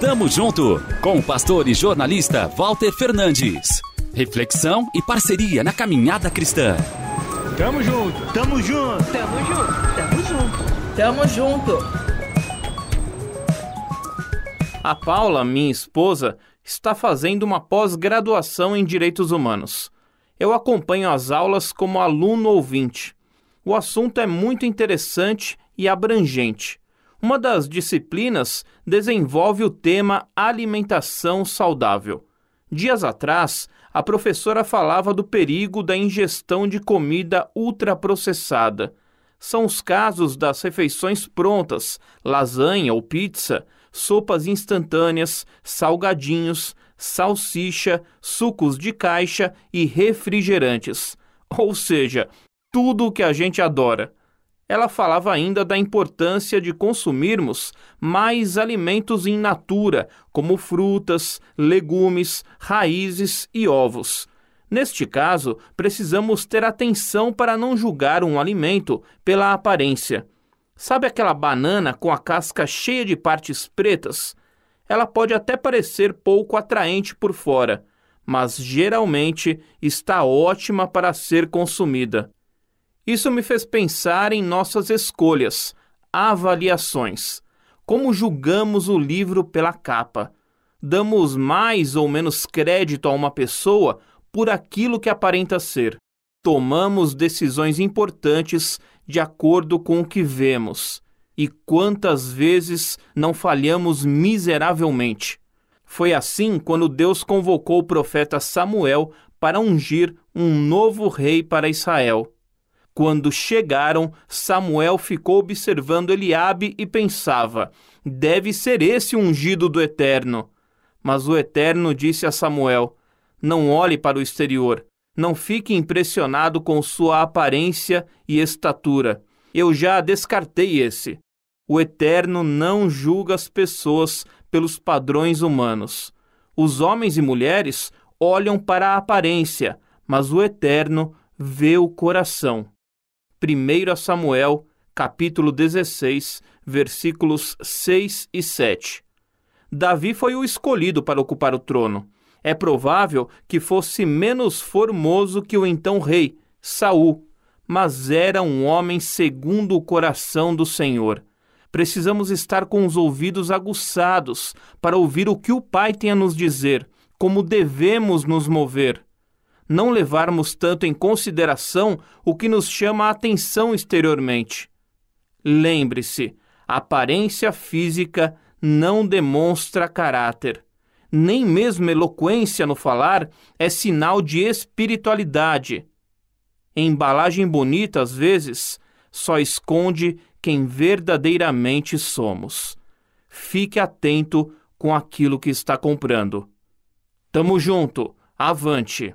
Tamo junto com o pastor e jornalista Walter Fernandes. Reflexão e parceria na caminhada cristã. Tamo junto, tamo junto, tamo junto, tamo junto, tamo junto. A Paula, minha esposa, está fazendo uma pós-graduação em Direitos Humanos. Eu acompanho as aulas como aluno ouvinte. O assunto é muito interessante e abrangente. Uma das disciplinas desenvolve o tema alimentação saudável. Dias atrás, a professora falava do perigo da ingestão de comida ultraprocessada. São os casos das refeições prontas, lasanha ou pizza, sopas instantâneas, salgadinhos, salsicha, sucos de caixa e refrigerantes. Ou seja, tudo o que a gente adora. Ela falava ainda da importância de consumirmos mais alimentos in natura, como frutas, legumes, raízes e ovos. Neste caso, precisamos ter atenção para não julgar um alimento pela aparência. Sabe aquela banana com a casca cheia de partes pretas? Ela pode até parecer pouco atraente por fora, mas geralmente está ótima para ser consumida. Isso me fez pensar em nossas escolhas, avaliações. Como julgamos o livro pela capa? Damos mais ou menos crédito a uma pessoa por aquilo que aparenta ser. Tomamos decisões importantes de acordo com o que vemos. E quantas vezes não falhamos miseravelmente? Foi assim quando Deus convocou o profeta Samuel para ungir um novo rei para Israel. Quando chegaram, Samuel ficou observando Eliabe e pensava: deve ser esse ungido do Eterno. Mas o Eterno disse a Samuel: Não olhe para o exterior, não fique impressionado com sua aparência e estatura. Eu já descartei esse. O Eterno não julga as pessoas pelos padrões humanos. Os homens e mulheres olham para a aparência, mas o Eterno vê o coração. 1 Samuel, capítulo 16, versículos 6 e 7. Davi foi o escolhido para ocupar o trono. É provável que fosse menos formoso que o então rei, Saul, mas era um homem segundo o coração do Senhor. Precisamos estar com os ouvidos aguçados para ouvir o que o Pai tem a nos dizer, como devemos nos mover não levarmos tanto em consideração o que nos chama a atenção exteriormente. Lembre-se, aparência física não demonstra caráter. Nem mesmo eloquência no falar é sinal de espiritualidade. Embalagem bonita, às vezes, só esconde quem verdadeiramente somos. Fique atento com aquilo que está comprando. Tamo junto, avante!